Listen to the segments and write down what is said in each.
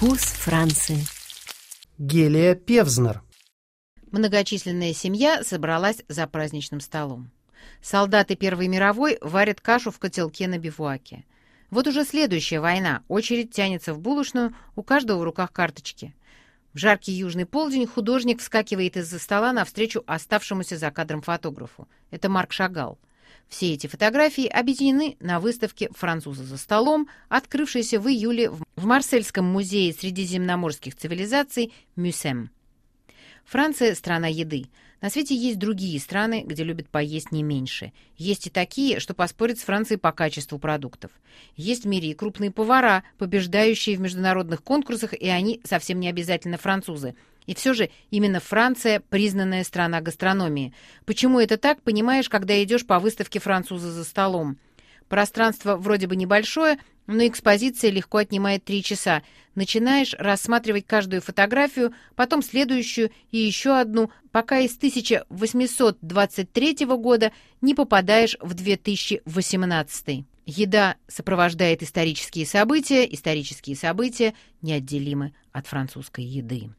Вкус Франции. Гелия Певзнер. Многочисленная семья собралась за праздничным столом. Солдаты Первой мировой варят кашу в котелке на бивуаке. Вот уже следующая война. Очередь тянется в булочную, у каждого в руках карточки. В жаркий южный полдень художник вскакивает из-за стола навстречу оставшемуся за кадром фотографу. Это Марк Шагал. Все эти фотографии объединены на выставке «Французы за столом», открывшейся в июле в Марсельском музее средиземноморских цивилизаций «Мюсем». Франция – страна еды. На свете есть другие страны, где любят поесть не меньше. Есть и такие, что поспорят с Францией по качеству продуктов. Есть в мире и крупные повара, побеждающие в международных конкурсах, и они совсем не обязательно французы. И все же именно Франция – признанная страна гастрономии. Почему это так, понимаешь, когда идешь по выставке «Французы за столом». Пространство вроде бы небольшое, но экспозиция легко отнимает три часа. Начинаешь рассматривать каждую фотографию, потом следующую и еще одну, пока из 1823 года не попадаешь в 2018. Еда сопровождает исторические события, исторические события неотделимы от французской еды.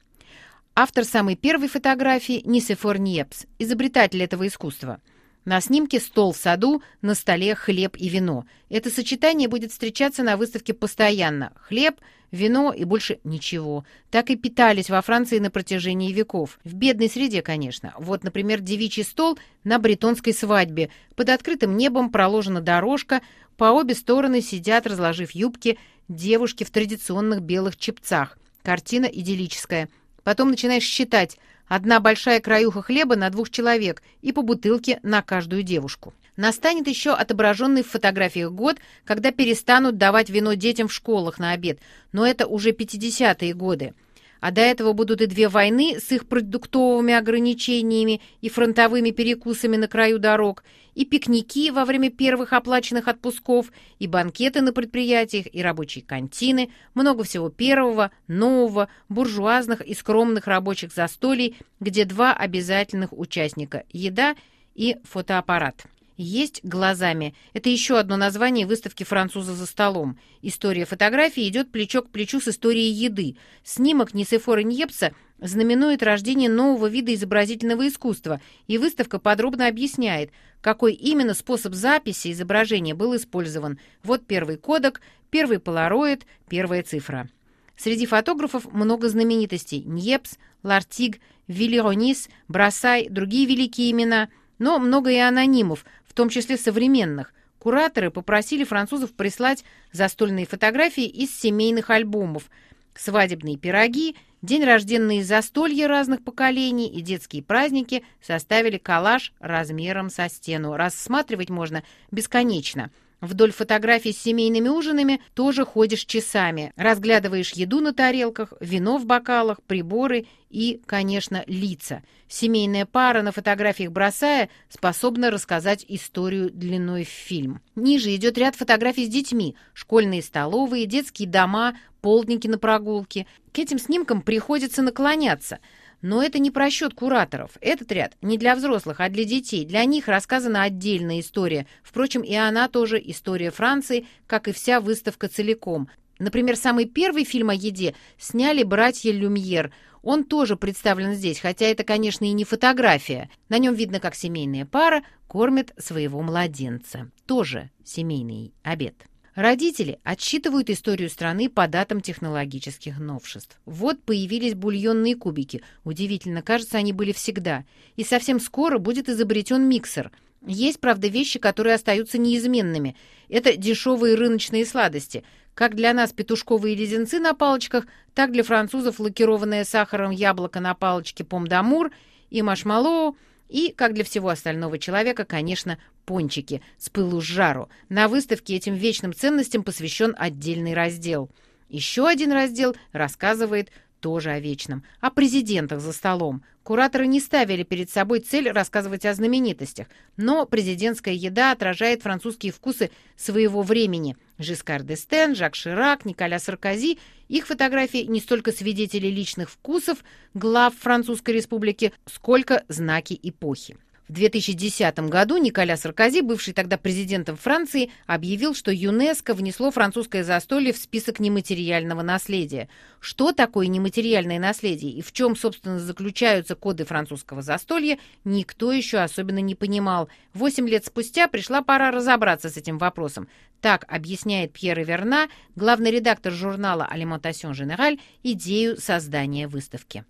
Автор самой первой фотографии – Нисефор Ньепс, изобретатель этого искусства – на снимке стол в саду, на столе хлеб и вино. Это сочетание будет встречаться на выставке постоянно. Хлеб, вино и больше ничего. Так и питались во Франции на протяжении веков. В бедной среде, конечно. Вот, например, девичий стол на бретонской свадьбе. Под открытым небом проложена дорожка, по обе стороны сидят, разложив юбки, девушки в традиционных белых чепцах. Картина идиллическая. Потом начинаешь считать – Одна большая краюха хлеба на двух человек и по бутылке на каждую девушку. Настанет еще отображенный в фотографиях год, когда перестанут давать вино детям в школах на обед, но это уже 50-е годы а до этого будут и две войны с их продуктовыми ограничениями и фронтовыми перекусами на краю дорог, и пикники во время первых оплаченных отпусков, и банкеты на предприятиях, и рабочие кантины, много всего первого, нового, буржуазных и скромных рабочих застолий, где два обязательных участника – еда и фотоаппарат. Есть глазами. Это еще одно название выставки «Француза за столом». История фотографии идет плечо к плечу с историей еды. Снимок Нисефора Ньепса знаменует рождение нового вида изобразительного искусства, и выставка подробно объясняет, какой именно способ записи изображения был использован. Вот первый кодек, первый полароид, первая цифра. Среди фотографов много знаменитостей – Ньепс, Лартиг, Виллеронис, Брасай, другие великие имена – но много и анонимов, в том числе современных. Кураторы попросили французов прислать застольные фотографии из семейных альбомов, свадебные пироги, день рожденные застолья разных поколений и детские праздники составили коллаж размером со стену. Рассматривать можно бесконечно – Вдоль фотографий с семейными ужинами тоже ходишь часами, разглядываешь еду на тарелках, вино в бокалах, приборы и, конечно, лица. Семейная пара на фотографиях бросая способна рассказать историю длиной в фильм. Ниже идет ряд фотографий с детьми, школьные столовые, детские дома, полдники на прогулке. К этим снимкам приходится наклоняться – но это не просчет кураторов. Этот ряд не для взрослых, а для детей. Для них рассказана отдельная история. Впрочем, и она тоже история Франции, как и вся выставка целиком. Например, самый первый фильм о еде сняли братья Люмьер. Он тоже представлен здесь, хотя это, конечно, и не фотография. На нем видно, как семейная пара кормит своего младенца. Тоже семейный обед. Родители отсчитывают историю страны по датам технологических новшеств. Вот появились бульонные кубики. Удивительно, кажется, они были всегда. И совсем скоро будет изобретен миксер. Есть, правда, вещи, которые остаются неизменными. Это дешевые рыночные сладости. Как для нас петушковые леденцы на палочках, так для французов лакированное сахаром яблоко на палочке помдамур и машмаллоу – и, как для всего остального человека, конечно, пончики с пылу с жару. На выставке этим вечным ценностям посвящен отдельный раздел. Еще один раздел рассказывает тоже о вечном, о президентах за столом. Кураторы не ставили перед собой цель рассказывать о знаменитостях, но президентская еда отражает французские вкусы своего времени. Жискар Дестен, Жак Ширак, Николя Саркози – их фотографии не столько свидетели личных вкусов глав Французской республики, сколько знаки эпохи. В В 2010 году Николя Саркози, бывший тогда президентом Франции, объявил, что ЮНЕСКО внесло французское застолье в список нематериального наследия. Что такое нематериальное наследие и в чем, собственно, заключаются коды французского застолья, никто еще особенно не понимал. Восемь лет спустя пришла пора разобраться с этим вопросом. Так объясняет Пьер Верна, главный редактор журнала «Алиментасьон Женераль», идею создания выставки.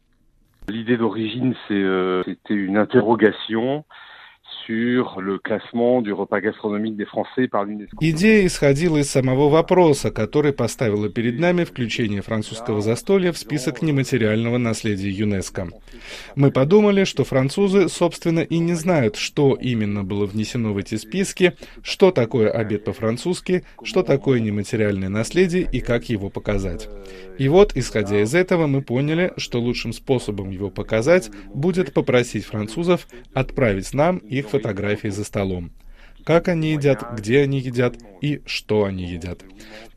L'idée d'origine, euh, c'était une interrogation sur le classement du repas gastronomique des Français par l'UNESCO. Идея исходила из самого вопроса, который поставила перед нами включение французского застолья в список нематериального наследия ЮНЕСКО. Мы подумали, что французы, собственно, и не знают, что именно было внесено в эти списки, что такое обед по-французски, что такое нематериальное наследие и как его показать. И вот, исходя из этого, мы поняли, что лучшим способом его показать будет попросить французов отправить нам их фотографии за столом. Как они едят, где они едят и что они едят.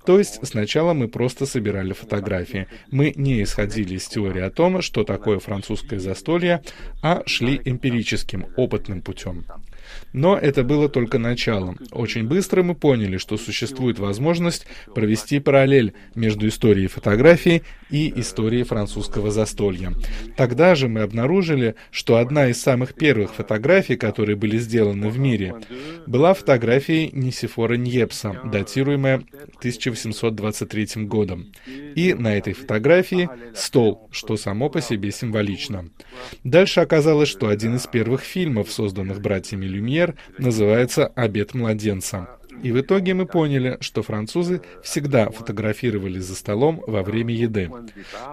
То есть сначала мы просто собирали фотографии. Мы не исходили из теории о том, что такое французское застолье, а шли эмпирическим, опытным путем. Но это было только началом. Очень быстро мы поняли, что существует возможность провести параллель между историей фотографии и историей французского застолья. Тогда же мы обнаружили, что одна из самых первых фотографий, которые были сделаны в мире, была фотографией Нисифора Ньепса, датируемая 1823 годом. И на этой фотографии стол, что само по себе символично. Дальше оказалось, что один из первых фильмов, созданных братьями Люмьер, называется «Обед младенца». И в итоге мы поняли, что французы всегда фотографировали за столом во время еды.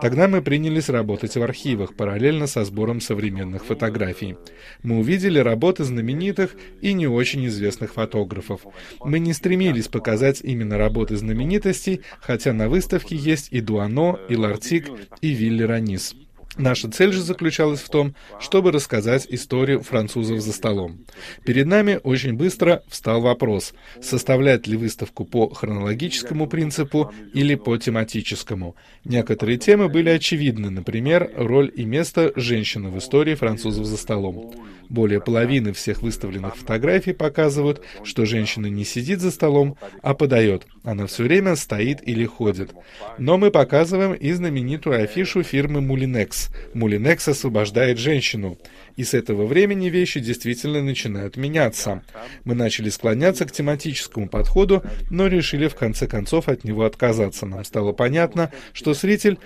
Тогда мы принялись работать в архивах параллельно со сбором современных фотографий. Мы увидели работы знаменитых и не очень известных фотографов. Мы не стремились показать именно работы знаменитостей, хотя на выставке есть и Дуано, и Лартик, и Вилли Ранис. Наша цель же заключалась в том, чтобы рассказать историю французов за столом. Перед нами очень быстро встал вопрос, составлять ли выставку по хронологическому принципу или по тематическому. Некоторые темы были очевидны, например, роль и место женщины в истории французов за столом. Более половины всех выставленных фотографий показывают, что женщина не сидит за столом, а подает. Она все время стоит или ходит. Но мы показываем и знаменитую афишу фирмы Мулинекс. Мулинекс освобождает женщину. И с этого времени вещи действительно начинают меняться. Мы начали склоняться к тематическому подходу, но решили в конце концов от него отказаться. Нам стало понятно, что зритель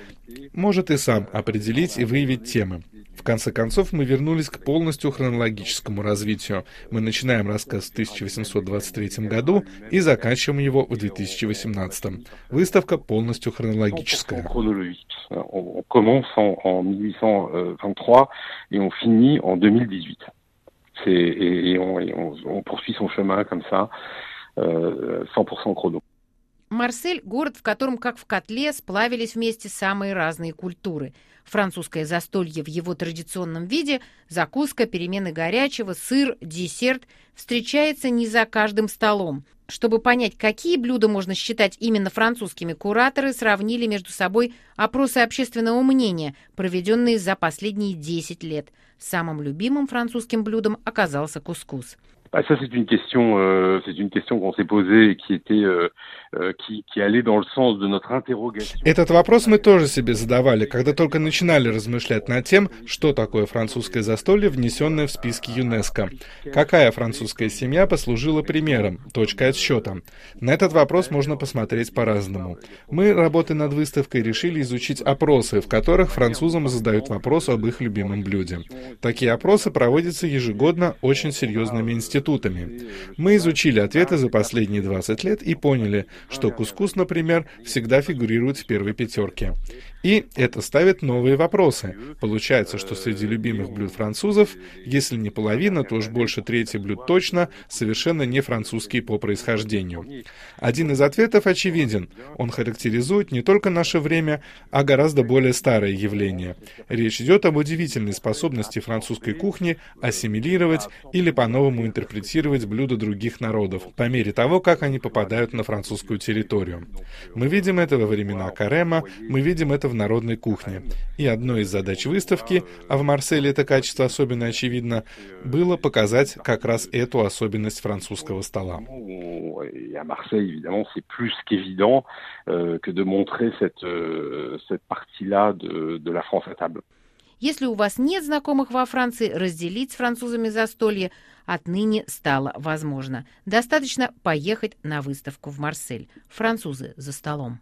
может и сам определить и выявить темы. В конце концов, мы вернулись к полностью хронологическому развитию. Мы начинаем рассказ в 1823 году и заканчиваем его в 2018. Выставка полностью хронологическая. On commence en, en 1823 et on finit en 2018. Et, et, on, et on, on, poursuit son chemin comme ça, euh, 100% chrono. Марсель – город, в котором, как в котле, сплавились вместе самые разные культуры. Французское застолье в его традиционном виде, закуска, перемены горячего, сыр, десерт – встречается не за каждым столом. Чтобы понять, какие блюда можно считать именно французскими, кураторы сравнили между собой опросы общественного мнения, проведенные за последние 10 лет. Самым любимым французским блюдом оказался кускус. Ah, ça, c'est une question, euh, c'est une question qu'on s'est posée et qui était, euh, euh, qui, qui allait dans le sens de notre interrogation. Этот вопрос мы тоже себе задавали, когда только начинали размышлять над тем, что такое французское застолье, внесенное в списки ЮНЕСКО. Какая французская семья послужила примером, точкой отсчета? На этот вопрос можно посмотреть по-разному. Мы, работая над выставкой, решили изучить опросы, в которых французам задают вопрос об их любимом блюде. Такие опросы проводятся ежегодно очень серьезными институтами институтами. Мы изучили ответы за последние 20 лет и поняли, что кускус, например, всегда фигурирует в первой пятерке. И это ставит новые вопросы. Получается, что среди любимых блюд французов, если не половина, то уж больше трети блюд точно совершенно не французские по происхождению. Один из ответов очевиден. Он характеризует не только наше время, а гораздо более старое явление. Речь идет об удивительной способности французской кухни ассимилировать или по-новому интерпретировать блюда других народов, по мере того, как они попадают на французскую территорию. Мы видим это во времена Карема, мы видим это в народной кухне. И одной из задач выставки, а в Марселе это качество особенно очевидно, было показать как раз эту особенность французского стола. Euh, que de montrer cette, euh, cette partie-là de, de la France à table. Если у вас нет знакомых во Франции, разделить с французами застолье отныне стало возможно. Достаточно поехать на выставку в Марсель. Французы за столом.